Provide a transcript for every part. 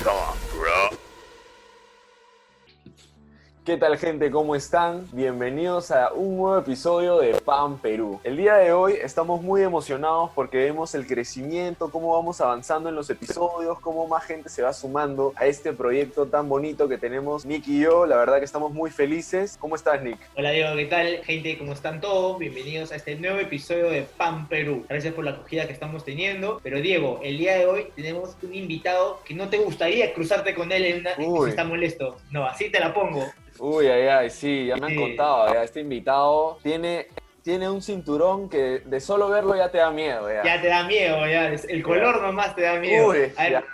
bro. ¿Qué tal gente? ¿Cómo están? Bienvenidos a un nuevo episodio de PAN Perú. El día de hoy estamos muy emocionados porque vemos el crecimiento, cómo vamos avanzando en los episodios, cómo más gente se va sumando a este proyecto tan bonito que tenemos Nick y yo. La verdad que estamos muy felices. ¿Cómo estás Nick? Hola Diego, ¿qué tal? Gente, ¿cómo están todos? Bienvenidos a este nuevo episodio de PAN Perú. Gracias por la acogida que estamos teniendo. Pero Diego, el día de hoy tenemos un invitado que no te gustaría cruzarte con él en una... Uy. si está molesto. No, así te la pongo. Uy, ay, ay, sí, ya me han contado, ya este invitado tiene, tiene un cinturón que de solo verlo ya te da miedo. Ya. Ya te da miedo, ya. El color nomás te da miedo. Uy, A ver,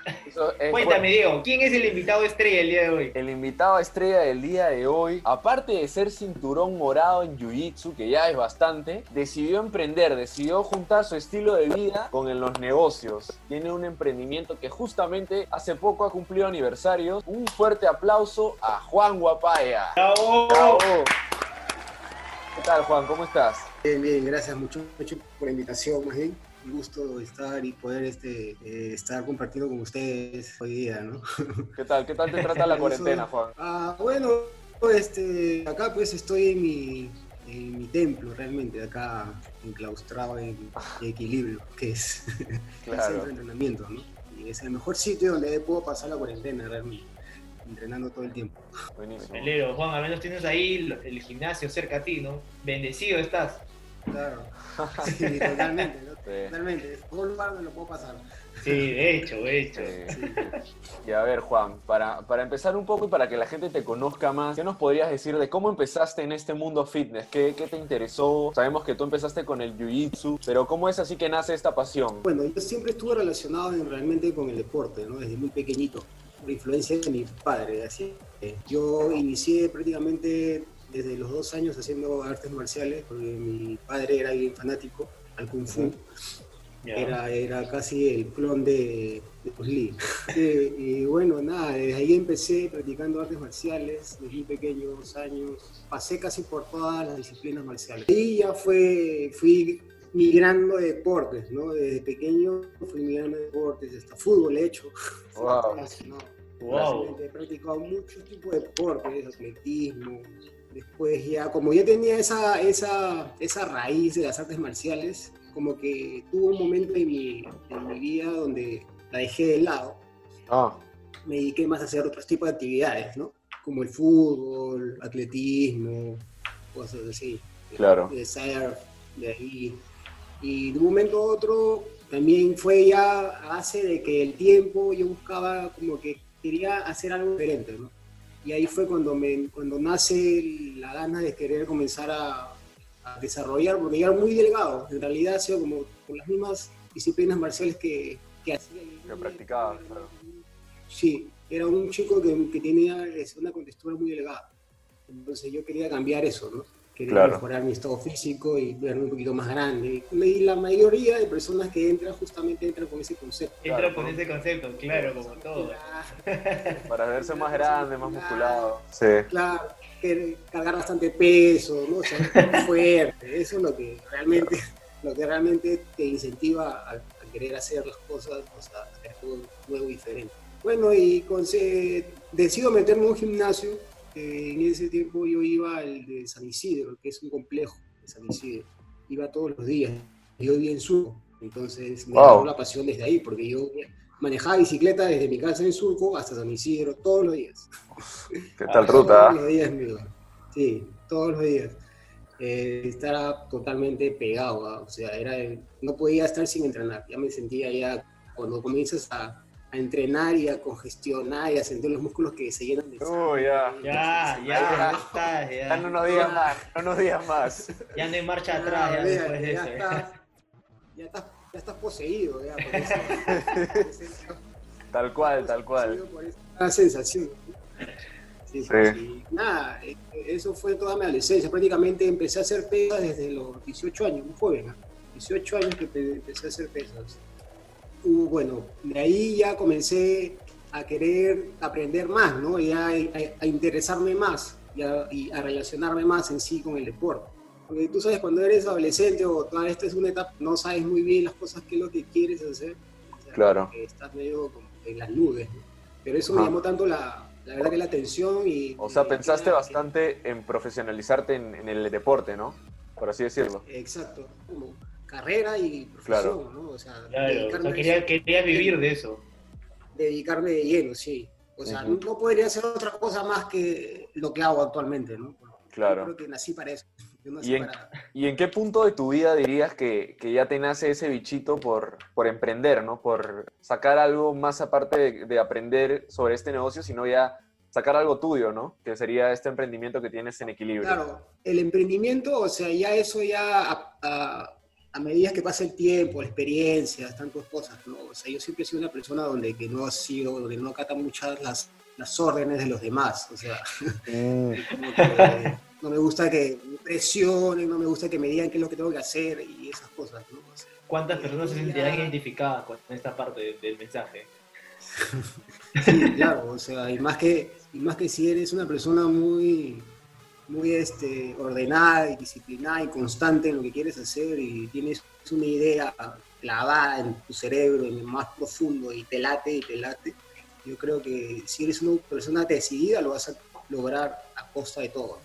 es cuéntame, Diego, ¿quién es el invitado estrella el día de hoy? El invitado estrella del día de hoy, aparte de ser cinturón morado en Jiu-Jitsu, que ya es bastante, decidió emprender, decidió juntar su estilo de vida con los negocios. Tiene un emprendimiento que justamente hace poco ha cumplido aniversario. Un fuerte aplauso a Juan Guapaya. ¡Bravo! ¡Bravo! ¿Qué tal, Juan? ¿Cómo estás? Bien, bien, gracias mucho, mucho por la invitación, más bien. Un gusto estar y poder este, eh, estar compartiendo con ustedes hoy día, ¿no? ¿Qué tal? ¿Qué tal te trata la cuarentena, Juan? Ah, bueno, este, acá pues estoy en mi, en mi templo, realmente, acá enclaustrado en equilibrio, que es el centro de entrenamiento, ¿no? Y es el mejor sitio donde puedo pasar la cuarentena, realmente, entrenando todo el tiempo. Buenísimo. Pelero, Juan, al menos tienes ahí el, gimnasio cerca a ti, ¿no? Bendecido estás. Claro, sí, totalmente, ¿no? Sí. Totalmente, todo lugar donde lo puedo pasar. Sí, de hecho, de hecho. Sí. Y a ver, Juan, para, para empezar un poco y para que la gente te conozca más, ¿qué nos podrías decir de cómo empezaste en este mundo fitness? ¿Qué, qué te interesó? Sabemos que tú empezaste con el Jiu-Jitsu, pero ¿cómo es así que nace esta pasión? Bueno, yo siempre estuve relacionado en- realmente con el deporte, ¿no? Desde muy pequeñito, por influencia de mi padre. Así, yo inicié prácticamente desde los dos años haciendo artes marciales, porque mi padre era bien fanático al Kung Fu. Ya. Era, era casi el clon de, de Bruce Lee. Sí, y bueno, nada, desde ahí empecé practicando artes marciales, desde muy pequeños años. Pasé casi por todas las disciplinas marciales. Y ya fue, fui migrando de deportes, ¿no? Desde pequeño fui migrando de deportes, hasta fútbol he hecho. Wow. ¿no? Wow. He practicado muchos tipos de deportes, atletismo. Después ya, como ya tenía esa, esa, esa raíz de las artes marciales, como que tuvo un momento en mi, en mi vida donde la dejé de lado. Ah, Me dediqué más a hacer otros tipos de actividades, ¿no? Como el fútbol, atletismo, cosas así. Claro. De surf, de ahí. Y de un momento a otro también fue ya a base de que el tiempo yo buscaba como que quería hacer algo diferente, ¿no? Y ahí fue cuando, me, cuando nace la gana de querer comenzar a, a desarrollar, porque yo era muy delgado, en realidad ha sido como con las mismas disciplinas marciales que, que hacía. Que practicabas, claro. Sí, era un chico que, que tenía una contextura muy delgada. Entonces yo quería cambiar eso, ¿no? Quería Claro. mejorar mi estado físico y verme un poquito más grande. Y la mayoría de personas que entran justamente entran con ese concepto. Entra Claro, con ¿no? ese concepto, claro, como todo. para verse más grande, más musculado. Sí. Claro, cargar bastante peso, ¿no? O sea, fuerte. Eso es lo que realmente, lo que realmente te incentiva a, a querer hacer las cosas, o sea, hacer algo nuevo y diferente. Bueno, y conse- decido meterme en un gimnasio. En ese tiempo yo iba al de San Isidro, que es un complejo de San Isidro. Iba todos los días. Yo vivía en Surco, entonces me Wow. la pasión desde ahí, porque yo manejaba bicicleta desde mi casa en Surco hasta San Isidro todos los días. ¿Qué tal Todos ruta? ah? los días, amigo. Sí, todos los días. Eh, estaba totalmente pegado, o sea, era, no podía estar sin entrenar. Ya me sentía ya, cuando comienzas a, a entrenar y a congestionar y a sentir los músculos que se llenan de Uy, ya. Ya, ya, ya está, Ya no ya. nos digas más, no nos digas más. Ya no hay marcha Ya, atrás, ya olvídate, después de ya eso. estás, ya estás, ya estás poseído, ya, por eso. Tal cual, tal cual. por esa sensación. Sí, sí, Sí. sí. Nada, eh, eso fue toda mi adolescencia. Prácticamente empecé a hacer pesas desde los 18 años, un joven. ¿ah? 18 años que pe- empecé a hacer pesas. Uh, bueno, de ahí ya comencé a querer aprender más, ¿no? Y a, a- a interesarme más y a, y a relacionarme más en sí con el deporte. Porque tú sabes, cuando eres adolescente o toda esta es una etapa, no sabes muy bien las cosas que es lo que quieres hacer. O sea, Claro. que estás medio como en las nubes. ¿no? Pero eso me Ajá. llamó tanto la, la verdad que la atención y... O sea, pensaste bastante en profesionalizarte en, en el deporte, ¿no? Por así decirlo. Exacto, como carrera y Claro. profesión, ¿no? O sea, Claro, o dedicarme sea, quería, vivir de eso. dedicarme de lleno, sí. O sea, no podría hacer otra cosa más que lo que hago actualmente, ¿no? Claro. Yo creo que nací para eso. Yo nací Y en- para... ¿Y en qué punto de tu vida dirías que, que ya te nace ese bichito por, por emprender, ¿no? Por sacar algo más aparte de, de aprender sobre este negocio, sino ya sacar algo tuyo, ¿no? Que sería este emprendimiento que tienes en equilibrio. Claro, el emprendimiento, o sea, ya eso ya a, a- a medida que pasa el tiempo, la experiencia, tantas cosas, ¿no? O sea, yo siempre he sido una persona donde que no ha sido, donde no acata muchas las, las órdenes de los demás, o sea, Mm, que no me gusta que me presionen, no me gusta que me digan qué es lo que tengo que hacer y esas cosas, ¿no? O sea, ¿Cuántas personas se sentirán identificadas con esta parte de- del mensaje? Sí, claro, o sea, y más que, y más que si eres una persona muy, muy este, ordenada y disciplinada y constante en lo que quieres hacer y tienes una idea clavada en tu cerebro, en lo más profundo y te late y te late, yo creo que si eres una persona decidida lo vas a lograr a costa de todo.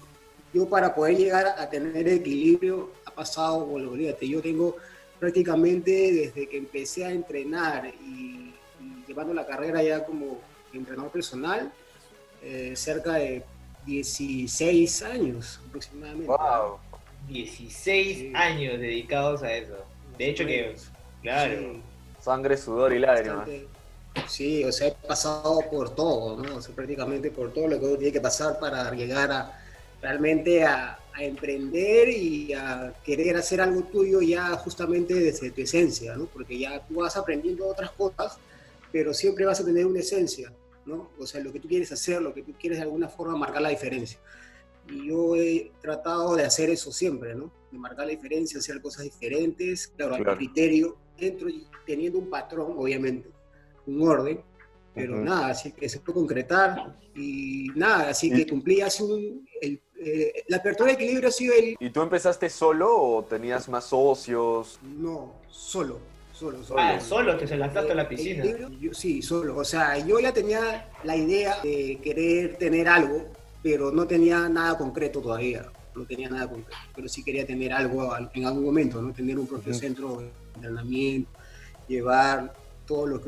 Yo para poder llegar a tener equilibrio ha pasado, bueno, olvídate, yo tengo prácticamente desde que empecé a entrenar y, y llevando la carrera ya como entrenador personal, eh, cerca de 16 años aproximadamente. wow. 16 Sí. años dedicados a eso. De hecho que, claro, Sí, Sangre, sudor y lágrimas. Sí, o sea, he pasado por todo, ¿no? O sea, prácticamente por todo lo que uno tiene que pasar para llegar a realmente a, a emprender y a querer hacer algo tuyo ya justamente desde tu esencia, ¿no? Porque ya tú vas aprendiendo otras cosas, pero siempre vas a tener una esencia, ¿no? O sea, lo que tú quieres hacer, lo que tú quieres de alguna forma marcar la diferencia. Y yo he tratado de hacer eso siempre, ¿no? De marcar la diferencia, hacer cosas diferentes, claro, Claro. al criterio, dentro y teniendo un patrón, obviamente, un orden, pero nada, así que se puede concretar y nada, así que cumplí hace un... el- eh, la apertura de equilibrio ha sido el... ¿Y tú empezaste solo o tenías más socios? No, solo, solo, solo. ah, solo te se lanzaste a la El piscina. yo- sí, solo. O sea, yo ya tenía la idea de querer tener algo, pero no tenía nada concreto todavía. No tenía nada concreto, pero sí quería tener algo al- en algún momento, ¿no? Tener un propio centro de entrenamiento, llevar todos los,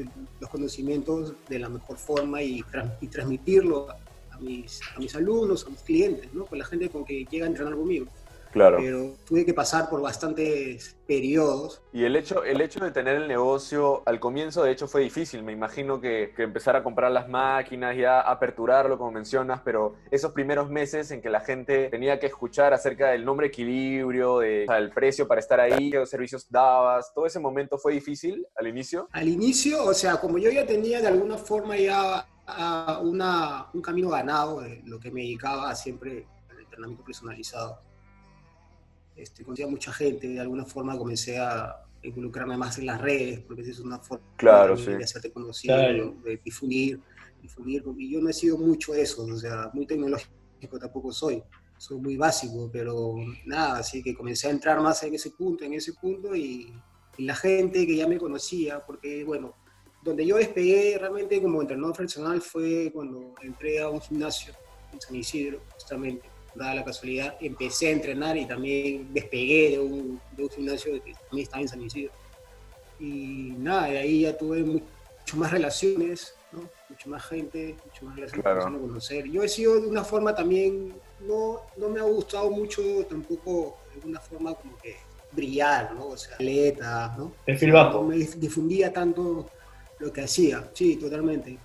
conocimientos de la mejor forma y, y transmitirlo a, a mis, a mis alumnos, a mis clientes, ¿no? Con la gente con que llega a entrenar conmigo. Claro. Pero tuve que pasar por bastantes periodos Y el hecho, el hecho de tener el negocio al comienzo, de hecho, fue difícil. Me imagino que, que empezar a comprar las máquinas, ya aperturarlo, como mencionas, pero esos primeros meses en que la gente tenía que escuchar acerca del nombre equilibrio, de, o sea, el precio para estar ahí, qué servicios dabas, todo ese momento fue difícil al inicio. Al inicio, o sea, como yo ya tenía de alguna forma ya a una, un camino ganado de lo que me dedicaba siempre al entrenamiento personalizado, este, conocía mucha gente, de alguna forma comencé a involucrarme más en las redes, porque esa es una forma Claro, también sí. de hacerte conocido, Claro. de difundir, difundir, porque yo no he sido mucho de eso, o sea, muy tecnológico tampoco soy, soy muy básico, pero nada, así que comencé a entrar más en ese punto, en ese punto, y, y la gente que ya me conocía, porque bueno, donde yo despegué realmente como entrenador personal fue cuando entré a un gimnasio en San Isidro, justamente, dada la casualidad, empecé a entrenar y también despegué de un, de un gimnasio que también estaba en San Isidro. Y nada, de ahí ya tuve mucho más relaciones, ¿no? mucho más gente, mucho más relaciones Claro. empezando a conocer. Yo he sido de una forma también, no, no me ha gustado mucho tampoco de una forma como que brillar, ¿no? O sea, atleta, ¿no? Perfil No bajo. me difundía tanto lo que hacía, sí, totalmente.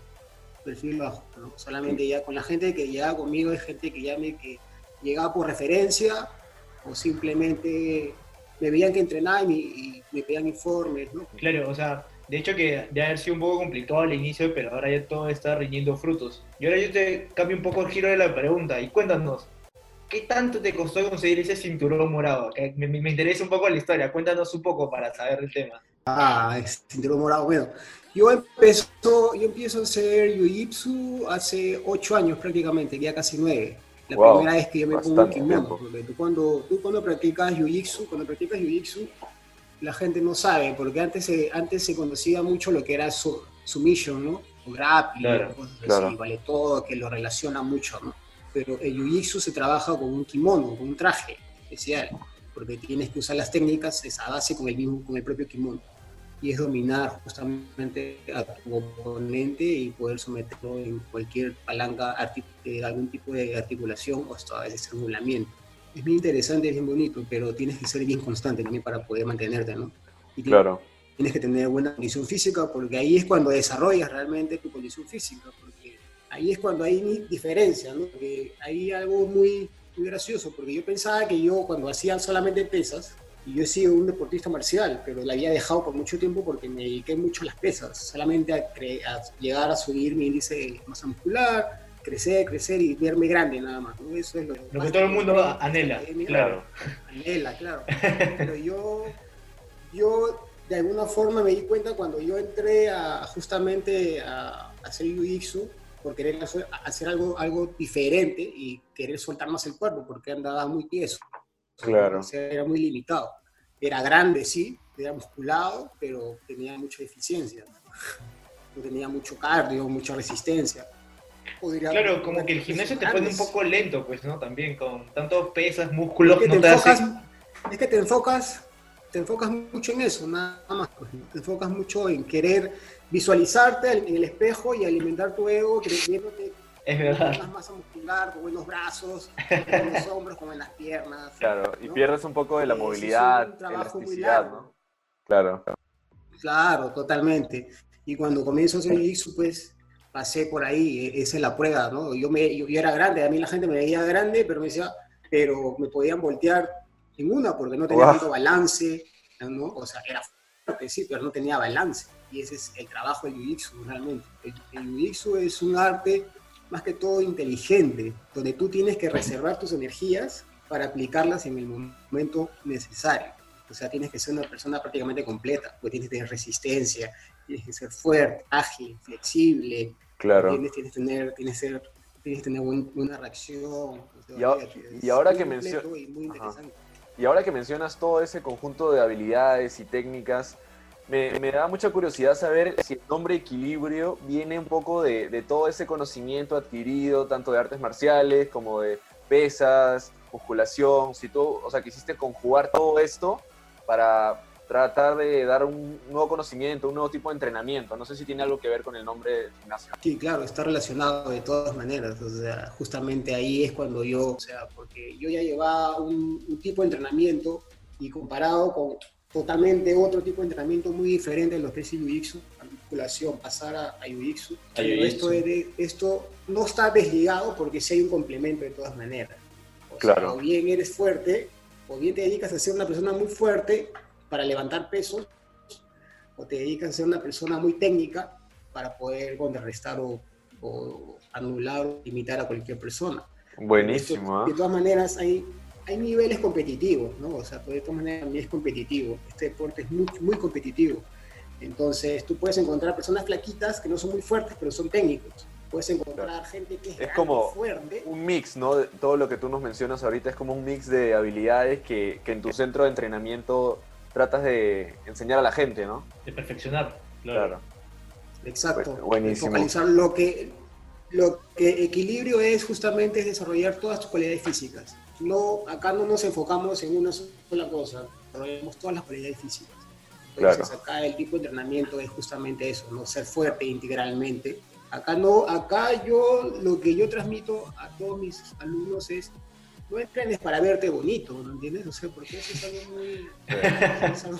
Perfil bajo, ¿no? Solamente ya con la gente que llegaba conmigo es gente que ya me que llegaba por referencia o simplemente me veían que entrenaba y me, y me pedían informes, ¿no? Claro, o sea, de hecho que de haber sido un poco complicado al inicio, pero ahora ya todo está rindiendo frutos. Y ahora yo te cambio un poco el giro de la pregunta y cuéntanos, ¿qué tanto te costó conseguir ese cinturón morado? Que me, me- interesa un poco la historia, cuéntanos un poco para saber el tema. Ah, es cinturón morado. Bueno, yo empiezo, yo empiezo a hacer Jiu-Jitsu hace ocho años prácticamente, ya casi nueve. La Wow, primera vez que yo me pongo un kimono. Porque tú cuando, tú cuando practicas Jiu-Jitsu, cuando practicas Jiu-Jitsu, la gente no sabe, porque antes se, antes se conocía mucho lo que era su, submission, ¿no? grappling, Claro, cosas claro. así, vale todo, que lo relaciona mucho, ¿no? Pero el jiu-jitsu se trabaja con un kimono, con un traje especial, porque tienes que usar las técnicas esa base con el mismo, con el propio kimono. Y es dominar justamente a tu oponente y poder someterlo en cualquier palanca, de algún tipo de articulación o hasta a veces estrangulamiento. Es bien interesante, es bien bonito, pero tienes que ser bien constante también para poder mantenerte, ¿no? Y tienes- Claro, tienes que tener buena condición física porque ahí es cuando desarrollas realmente tu condición física, porque ahí es cuando hay diferencia, ¿no? Porque hay algo muy, muy gracioso, porque yo pensaba que yo cuando hacía solamente pesas, y yo he sido un deportista marcial, pero la había dejado por mucho tiempo porque me dediqué mucho a las pesas, solamente a, a llegar a subir mi índice de masa muscular, crecer, crecer y verme grande nada más. ¿no? Eso es lo, Lo que todo el mundo anhela, claro. Anhela, claro. Pero yo, yo de alguna forma me di cuenta cuando yo entré a justamente a, hacer jiu-jitsu por querer hacer, hacer algo, algo diferente y querer soltar más el cuerpo porque andaba muy tieso. Claro. O sea, era muy limitado. Era grande, sí, era musculado, pero tenía mucha deficiencia. No tenía mucho cardio, mucha resistencia. Podría- Claro, como que el gimnasio te pone un poco lento, pues, ¿no? También con tanto pesas, músculos, Es que no te te hace... enfocas, es que te enfocas, te enfocas mucho en eso, nada más. pues, ¿no? Te enfocas mucho en querer visualizarte en el espejo y alimentar tu ego, creyéndote Es con verdad. más masa muscular, con buenos brazos, con los hombros, con las piernas. claro. Y ¿no? pierdes un poco de la es movilidad, muy elasticidad. ¿no? Claro. Claro, totalmente. Y cuando comienzo a hacer jiu-jitsu, pues pasé por ahí, e- esa es la prueba, ¿no? Yo, me, yo, yo era grande, a mí la gente me veía grande, pero me decía, pero me podían voltear en una porque no tenía Guau. tanto balance, ¿no? O sea, era fuerte, sí, pero no tenía balance. Y ese es el trabajo del jiu-jitsu, realmente. El, el jiu-jitsu es un arte más que todo inteligente, donde tú tienes que reservar tus energías para aplicarlas en el momento necesario. O sea, tienes que ser una persona prácticamente completa, porque tienes que tener resistencia, tienes que ser fuerte, ágil, flexible, Claro. tienes, tienes que tener, tienes que ser- tienes que tener buen- buena reacción. Y fíjate, y ahora que muy mencio- completo y muy Ajá. interesante. Y ahora que mencionas todo ese conjunto de habilidades y técnicas, me, da mucha curiosidad saber si el nombre equilibrio viene un poco de, todo ese conocimiento adquirido, tanto de artes marciales como de pesas, musculación, si tú, o sea, quisiste conjugar todo esto para tratar de dar un nuevo conocimiento, un nuevo tipo de entrenamiento. No sé si tiene algo que ver con el nombre gimnasio. Sí, claro, está relacionado de todas maneras. O sea, justamente ahí es cuando yo, o sea, porque yo ya llevaba un tipo de entrenamiento y comparado con totalmente otro tipo de entrenamiento muy diferente de lo que es Jiu-Jitsu, la musculación, pasar a, a Jiu-Jitsu. Esto, es de- esto no está desligado porque sí hay un complemento de todas maneras. O sea, Claro. o bien eres fuerte, o bien te dedicas a ser una persona muy fuerte para levantar pesos, o te dedicas a ser una persona muy técnica para poder contrarrestar o, o anular o limitar a cualquier persona. Buenísimo, De ¿ah? todas maneras, hay, hay niveles competitivos, ¿no? O sea, de todas maneras también es competitivo. Este deporte es muy, muy competitivo. Entonces, tú puedes encontrar personas flaquitas que no son muy fuertes, pero son técnicos. Puedes encontrar gente que es, Es grande, como fuerte. un mix, ¿no? Todo lo que tú nos mencionas ahorita es como un mix de habilidades que, que en tu centro de entrenamiento tratas de enseñar a la gente, ¿no? De perfeccionar, claro. Claro. Exacto. Bu- buenísimo. Focalizar lo que, lo que equilibrio es justamente es desarrollar todas tus cualidades físicas. No, acá no nos enfocamos en una sola cosa, desarrollamos todas las cualidades físicas. Entonces, Claro. acá el tipo de entrenamiento es justamente eso, no ser fuerte integralmente. Acá no, acá yo lo que yo transmito a todos mis alumnos es no entrenes para verte bonito, ¿no entiendes? O sea, porque eso es algo muy es algo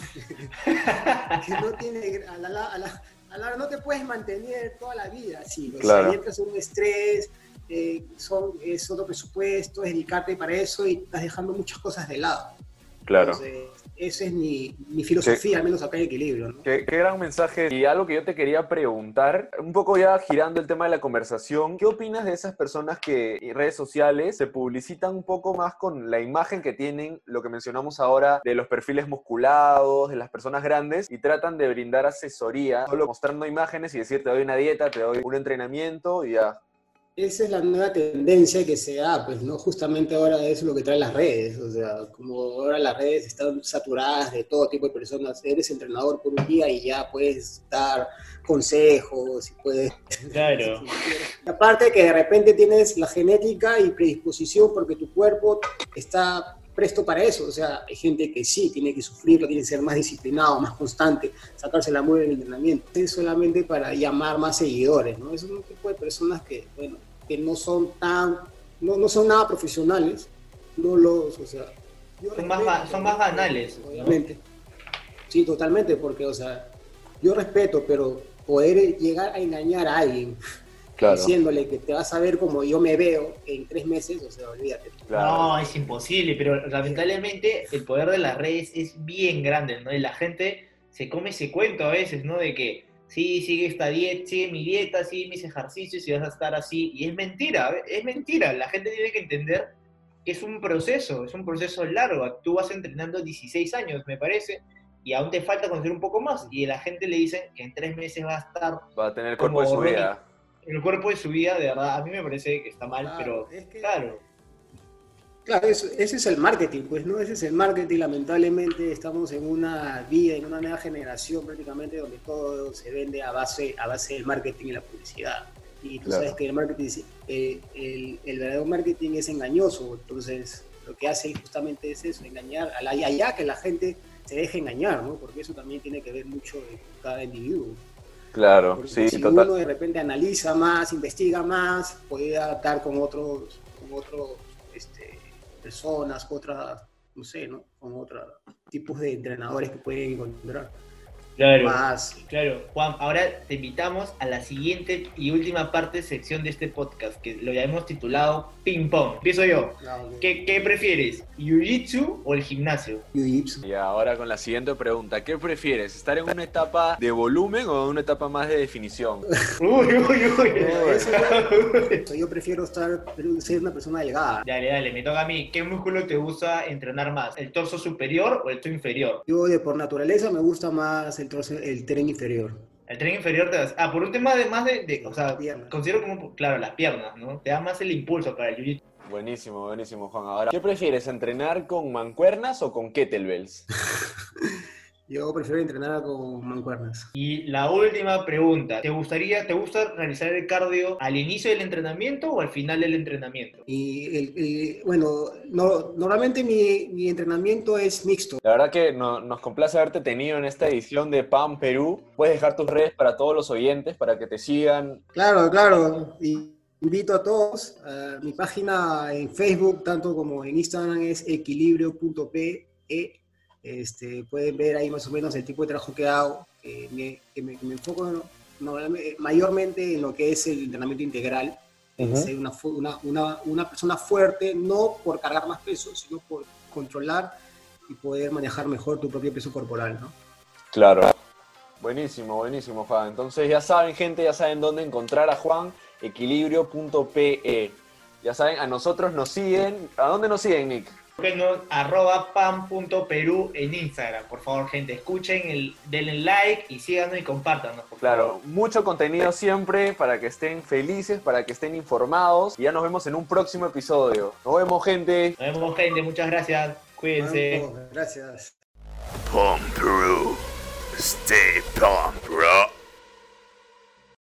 que no tiene a la, a la- a la no te puedes mantener toda la vida así, o Claro. sea, entras en un estrés, eh, son, es otro presupuesto, es dedicarte para eso y estás dejando muchas cosas de lado. Claro. Entonces, esa es mi, mi filosofía, al menos acá en equilibrio. ¿no? Qué, qué gran mensaje. Y algo que yo te quería preguntar, un poco ya girando el tema de la conversación, ¿qué opinas de esas personas que en redes sociales se publicitan un poco más con la imagen que tienen, lo que mencionamos ahora, de los perfiles musculados, de las personas grandes, y tratan de brindar asesoría, solo mostrando imágenes y decir, te doy una dieta, te doy un entrenamiento y ya. Esa es la nueva tendencia que se da, pues, ¿no? Justamente ahora es lo que traen las redes, o sea, como ahora las redes están saturadas de todo tipo de personas, eres entrenador por un día y ya puedes dar consejos y puedes... Claro. Aparte que de repente tienes la genética y predisposición porque tu cuerpo está presto para eso, o sea, hay gente que sí tiene que sufrirlo, tiene que ser más disciplinado, más constante, sacarse la muerte en el entrenamiento, es solamente para llamar más seguidores, ¿no? Es un tipo de personas que, bueno, que no son tan, no, no son nada profesionales, no los, o sea... yo Son más, respeto, son más banales. ¿no? Obviamente. Sí, totalmente, porque, o sea, yo respeto, pero poder llegar a engañar a alguien Claro, diciéndole que te vas a ver como yo me veo en tres meses, o sea, olvídate. claro. No, es imposible, pero lamentablemente el poder de las redes es bien grande, ¿no? Y la gente se come ese cuento a veces, ¿no? De que sí, sigue esta dieta, sigue mi dieta, sigue mis ejercicios y vas a estar así. Y es mentira, es mentira. La gente tiene que entender que es un proceso, es un proceso largo. Tú vas entrenando 16 años, me parece, y aún te falta conocer un poco más. Y a la gente le dicen que en tres meses va a estar Va a tener cuerpo de su vida. En el cuerpo de su vida, de verdad. A mí me parece que está mal, Claro, pero es que- claro. Claro, eso- ese es el marketing, pues, ¿no? Ese es el marketing. Lamentablemente estamos en una vida, en una nueva generación prácticamente donde todo se vende a base, a base del marketing y la publicidad. Y tú Claro. sabes que el marketing, eh, el, el verdadero marketing es engañoso. Entonces, lo que hace justamente es eso, engañar, a la, y allá que la gente se deje engañar, ¿no? Porque eso también tiene que ver mucho de cada individuo. Claro, Porque sí, si total. uno de repente analiza más, investiga más, puede dar con otros, con otros este, personas, con otras, no sé, ¿no? Con otros tipos de entrenadores que pueden encontrar Claro. más. Claro, Juan, ahora te invitamos a la siguiente y última parte sección de este podcast, que lo hemos titulado Ping Pong. Empiezo yo. claro, que- ¿Qué, qué prefieres? ¿Jiu-Jitsu o el gimnasio? Jiu-Jitsu. Y ahora con la siguiente pregunta, ¿qué prefieres? ¿Estar en una etapa de volumen o en una etapa más de definición? Uy, uy, uy. No, eso yo, yo prefiero estar, ser una persona delgada. Dale, dale, me toca a mí. ¿Qué músculo te gusta entrenar más? ¿El torso superior o el torso inferior? Yo de por naturaleza me gusta más el, torso- el tren inferior. El tren inferior te das. Ah, por un tema de más de. de- o sea, Piernas. considero como. Claro, las piernas, ¿no? Te da más el impulso para el jiu-jitsu. Buenísimo, buenísimo, Juan. Ahora, ¿qué prefieres, entrenar con mancuernas o con kettlebells? Yo prefiero entrenar con mancuernas. Y la última pregunta, ¿te gustaría, te gusta realizar el cardio al inicio del entrenamiento o al final del entrenamiento? Y, el, bueno, no, normalmente mi, mi entrenamiento es mixto. La verdad que no- nos complace haberte tenido en esta edición de PAM Perú. Puedes dejar tus redes para todos los oyentes, para que te sigan. Claro, claro. Y invito a todos. mi página en Facebook, tanto como en Instagram, es equilibrio.pe. Este, pueden ver ahí más o menos el tipo de trabajo que hago, que me, que me- que me enfoco normalmente- mayormente en lo que es el entrenamiento integral. Ser una, una, una persona fuerte, no por cargar más peso, sino por controlar y poder manejar mejor tu propio peso corporal, ¿no? Claro. Buenísimo, buenísimo, Juan. Entonces ya saben, gente, ya saben dónde encontrar a Juan, equilibrio.pe. Ya saben, a nosotros nos siguen. ¿A dónde nos siguen, Nick? Bueno, arroba pam.perú en Instagram. Por favor, gente, escuchen, el, denle like y síganos y compártanos. por Claro, favor. mucho contenido siempre para que estén felices, para que estén informados. Y ya nos vemos en un próximo episodio. Nos vemos, gente. Nos vemos, gente. Muchas gracias. Cuídense. Vamos, Gracias. Palm Peru. Stay palm, bro.